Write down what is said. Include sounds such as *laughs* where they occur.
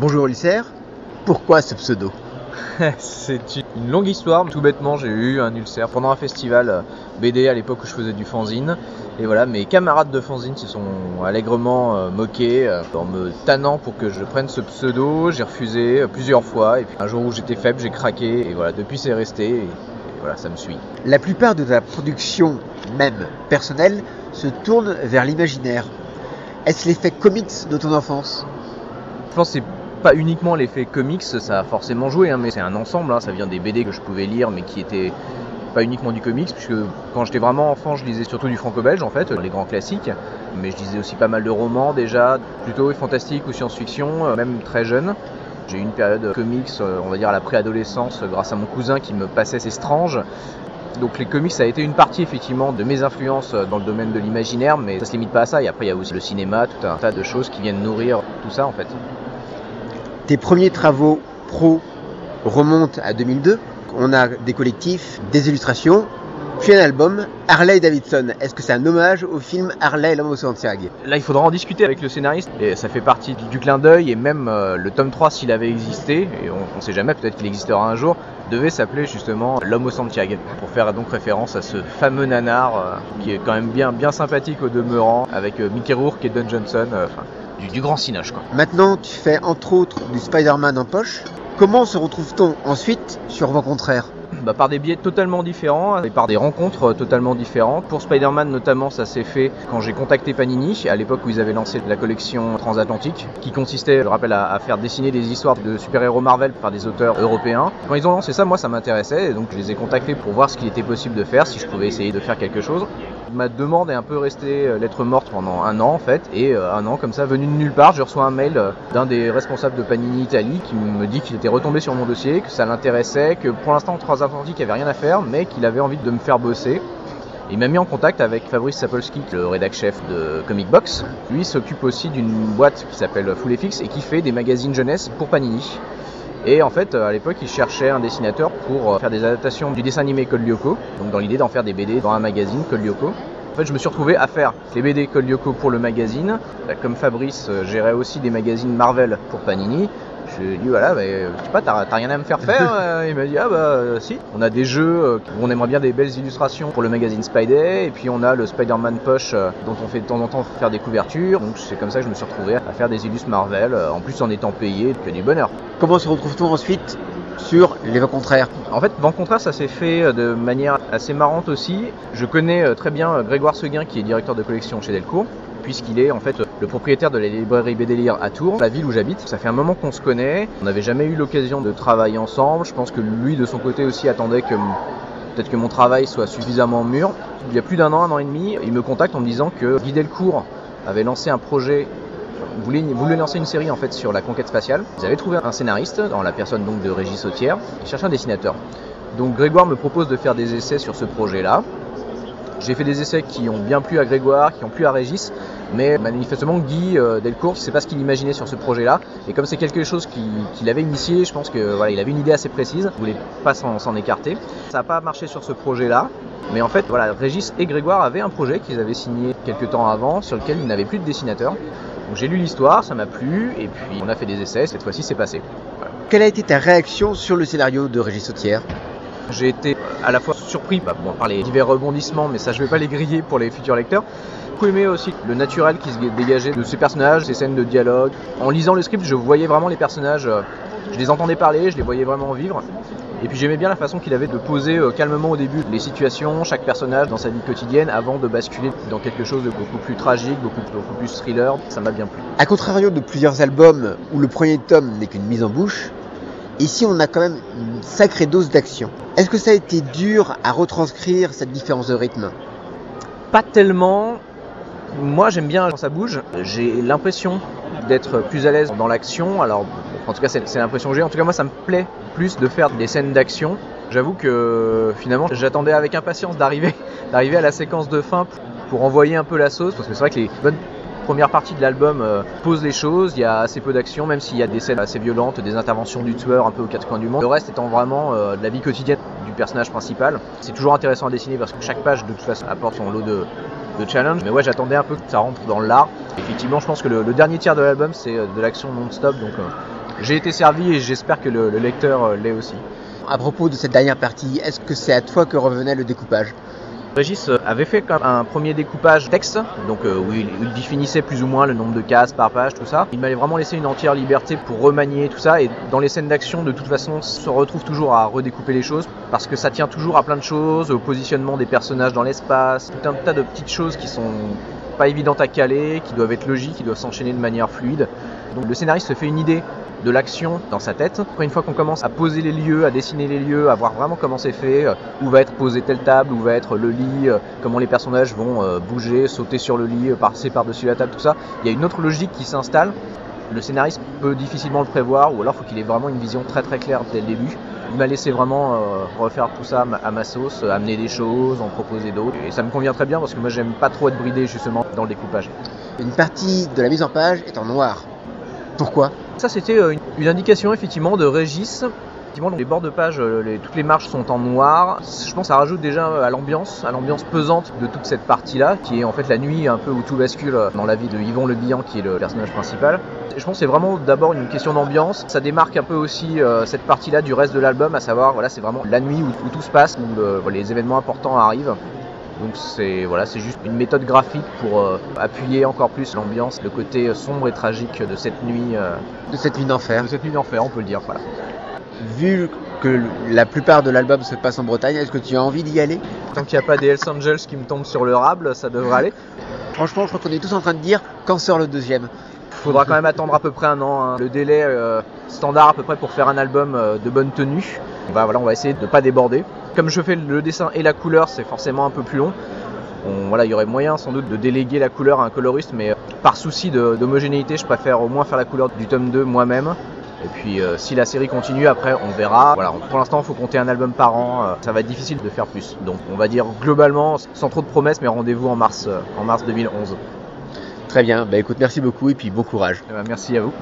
Bonjour Ulcer, pourquoi ce pseudo? *laughs* C'est une longue histoire. Tout bêtement, j'ai eu un ulcère pendant un festival euh, BD à l'époque où je faisais du fanzine. Et voilà, mes camarades de fanzine se sont allègrement euh, moqués euh, en me tannant pour que je prenne ce pseudo. J'ai refusé plusieurs fois. Et puis un jour où j'étais faible, j'ai craqué. Et voilà, depuis c'est resté. Et voilà, ça me suit. La plupart de ta production, même personnelle, se tourne vers l'imaginaire. Est-ce l'effet comics de ton enfance? Je pense que c'est pas uniquement l'effet comics, ça a forcément joué, hein, mais c'est un ensemble, hein, ça vient des BD que je pouvais lire, mais qui étaient pas uniquement du comics, puisque quand j'étais vraiment enfant, je lisais surtout du franco-belge en fait, les grands classiques, mais je lisais aussi pas mal de romans déjà, plutôt fantastique ou science-fiction, euh, même très jeune. J'ai eu une période comics, euh, on va dire à la préadolescence, grâce à mon cousin qui me passait ses stranges. Donc les comics ça a été une partie effectivement de mes influences dans le domaine de l'imaginaire, mais ça se limite pas à ça. Et après il y a aussi le cinéma, tout un tas de choses qui viennent nourrir tout ça en fait. Tes premiers travaux pro remontent à 2002. On a des collectifs, des illustrations, puis un album, Harley Davidson. Est-ce que c'est un hommage au film Harley l'homme au Santiago? Là, il faudra en discuter avec le scénariste. Et ça fait partie du clin d'œil et même euh, le tome 3, s'il avait existé, et on ne sait jamais, peut-être qu'il existera un jour, devait s'appeler justement L'homme au Santiago, pour faire donc référence à ce fameux nanar euh, qui est quand même bien, bien sympathique au demeurant, avec euh, Mickey Rourke et Don Johnson. Du, grand cinoche. Quoi. Maintenant, tu fais entre autres du Spider-Man en poche. Comment se retrouve-t-on ensuite sur vos contraires bah, par des biais totalement différents et par des rencontres totalement différentes. Pour Spider-Man notamment, ça s'est fait quand j'ai contacté Panini, à l'époque où ils avaient lancé la collection transatlantique, qui consistait, je rappelle, à, faire dessiner des histoires de super-héros Marvel par des auteurs européens. Quand ils ont lancé ça, moi ça m'intéressait, et donc je les ai contactés pour voir ce qu'il était possible de faire, si je pouvais essayer de faire quelque chose. Ma demande est un peu restée euh, lettre morte pendant un an en fait, et euh, un an comme ça, venu de nulle part, je reçois un mail euh, d'un des responsables de Panini Italie qui me dit qu'il était retombé sur mon dossier, que ça l'intéressait, que pour l'instant Transatlantique avait rien à faire, mais qu'il avait envie de me faire bosser. Il m'a mis en contact avec Fabrice Sapolsky, le rédac chef de Comic Box. Lui s'occupe aussi d'une boîte qui s'appelle Full FX et qui fait des magazines jeunesse pour Panini. Et en fait, à l'époque, il cherchait un dessinateur pour euh, faire des adaptations du dessin animé Code Lyoko, donc dans l'idée d'en faire des BD dans un magazine Code Lyoko. En fait, je me suis retrouvé à faire les BD Code Lyoko pour le magazine. Bah, comme Fabrice euh, gérait aussi des magazines Marvel pour Panini, je lui ai dit voilà, mais, je sais pas, t'as rien à me faire faire *laughs* euh, Il m'a dit ah bah si. On a des jeux où on aimerait bien des belles illustrations pour le magazine Spidey, et puis on a le Spider-Man Push dont on fait de temps en temps faire des couvertures. Donc c'est comme ça que je me suis retrouvé à faire des illus Marvel, en plus en étant payé, que du bonheur. Comment se retrouve-t-on ensuite sur les vents contraires? En fait, vents contraires, ça s'est fait euh, de manière assez marrante aussi. Je connais euh, très bien euh, Grégoire Seguin, qui est directeur de collection chez Delcourt, puisqu'il est en fait le propriétaire de la librairie Bédélire à Tours, la ville où j'habite. Ça fait un moment qu'on se connaît. On n'avait jamais eu l'occasion de travailler ensemble. Je pense que lui, de son côté aussi, attendait que peut-être que mon travail soit suffisamment mûr. Il y a plus d'un an, un an et demi, il me contacte en me disant que Guy Delcourt avait lancé un projet voulait, lancer une série en fait sur la conquête spatiale. Ils avaient trouvé un scénariste, dans la personne donc de Régis Sautière, ils cherchaient un dessinateur. Donc Grégoire me propose de faire des essais sur ce projet-là. J'ai fait des essais qui ont bien plu à Grégoire, qui ont plu à Régis, mais manifestement Guy euh, Delcourt, c'est pas ce qu'il imaginait sur ce projet-là. Et comme c'est quelque chose qu'il avait initié, je pense que voilà, il avait une idée assez précise, il voulait pas s'en écarter. Ça n'a pas marché sur ce projet-là, mais en fait, voilà, Régis et Grégoire avaient un projet qu'ils avaient signé quelques temps avant, sur lequel ils n'avaient plus de dessinateur. J'ai lu l'histoire, ça m'a plu, et puis on a fait des essais, cette fois-ci c'est passé. Quelle a été ta réaction sur le scénario de Régis Sautière? J'ai été à la fois surpris bah, par les divers rebondissements, mais ça je vais pas les griller pour les futurs lecteurs. J'ai beaucoup aimé aussi le naturel qui se dégageait de ces personnages, ces scènes de dialogue. En lisant le script, je voyais vraiment les personnages, euh, je les entendais parler, je les voyais vraiment vivre. Et puis j'aimais bien la façon qu'il avait de poser euh, calmement au début les situations, chaque personnage dans sa vie quotidienne, avant de basculer dans quelque chose de beaucoup plus tragique, beaucoup, plus thriller. Ça m'a bien plu. A contrario de plusieurs albums où le premier tome n'est qu'une mise en bouche, ici on a quand même une sacrée dose d'action. Est-ce que ça a été dur à retranscrire cette différence de rythme? Pas tellement. Moi j'aime bien quand ça bouge. J'ai l'impression d'être plus à l'aise dans l'action. Alors en tout cas, c'est l'impression que j'ai. En tout cas, moi, ça me plaît plus de faire des scènes d'action. J'avoue que finalement, j'attendais avec impatience d'arriver, *laughs* d'arriver à la séquence de fin pour envoyer un peu la sauce, parce que c'est vrai que les bonnes premières parties de l'album euh, posent les choses. Il y a assez peu d'action, même s'il y a des scènes assez violentes, des interventions du tueur un peu aux quatre coins du monde. Le reste étant vraiment euh, de la vie quotidienne du personnage principal. C'est toujours intéressant à dessiner parce que chaque page, de toute façon, apporte son lot de, challenge. Mais ouais, j'attendais un peu que ça rentre dans l'art. Effectivement, je pense que le, dernier tiers de l'album, c'est euh, de l'action non-stop, donc j'ai été servi et j'espère que le lecteur l'est aussi. À propos de cette dernière partie, est-ce que c'est à toi que revenait le découpage? Régis avait fait un premier découpage texte, donc euh, où il, il, définissait plus ou moins le nombre de cases par page, tout ça. Il m'avait vraiment laissé une entière liberté pour remanier tout ça, et dans les scènes d'action, de toute façon, on se retrouve toujours à redécouper les choses, parce que ça tient toujours à plein de choses, au positionnement des personnages dans l'espace, tout un tas de petites choses qui sont pas évidentes à caler, qui doivent être logiques, qui doivent s'enchaîner de manière fluide. Donc le scénariste se fait une idée de l'action dans sa tête. Après, une fois qu'on commence à poser les lieux, à dessiner les lieux, à voir vraiment comment c'est fait, euh, où va être posée telle table, où va être le lit, euh, comment les personnages vont euh, bouger, sauter sur le lit, passer par-dessus la table, tout ça, il y a une autre logique qui s'installe. Le scénariste peut difficilement le prévoir, ou alors faut qu'il ait vraiment une vision très très claire dès le début. Il m'a laissé vraiment refaire tout ça à ma sauce, amener des choses, en proposer d'autres. Et ça me convient très bien parce que moi j'aime pas trop être bridé justement dans le découpage. Une partie de la mise en page est en noir. Pourquoi Ça c'était une, une indication effectivement de Régis effectivement les bords de page, les, toutes les marches sont en noir. Je pense que ça rajoute déjà à l'ambiance, à l'ambiance pesante de toute cette partie-là, qui est en fait la nuit un peu où tout bascule dans la vie de Yvon Le Bihan, qui est le personnage principal. Je pense que c'est vraiment d'abord une question d'ambiance. Ça démarque un peu aussi euh, cette partie-là du reste de l'album, à savoir, voilà, c'est vraiment la nuit où, tout se passe, où euh, les événements importants arrivent. Donc c'est voilà, c'est juste une méthode graphique pour euh, appuyer encore plus l'ambiance, le côté sombre et tragique de cette nuit. euh, De cette nuit d'enfer. de cette nuit d'enfer, on peut le dire. Voilà. Vu que la plupart de l'album se passe en Bretagne, est-ce que tu as envie d'y aller? Tant qu'il n'y a pas des Hells Angels qui me tombent sur le rable, ça devrait aller. Franchement, je crois qu'on est tous en train de dire quand sort le deuxième? Faudra quand même attendre à peu près un an. hein. Le délai euh, standard à peu près pour faire un album euh, de bonne tenue. On va, voilà, on va essayer de ne pas déborder. Comme je fais le dessin et la couleur, c'est forcément un peu plus long. On- voilà, il y aurait moyen sans doute de déléguer la couleur à un coloriste, mais euh, par souci d'homogénéité, je préfère au moins faire la couleur du tome 2 moi-même. Et puis si la série continue, après on verra. Voilà, pour l'instant, il faut compter un album par an. ça va être difficile de faire plus. Donc on va dire globalement, sans trop de promesses, mais rendez-vous en mars, en mars 2011. Très bien, bah écoute, merci beaucoup et puis bon courage. Eh ben, merci à vous.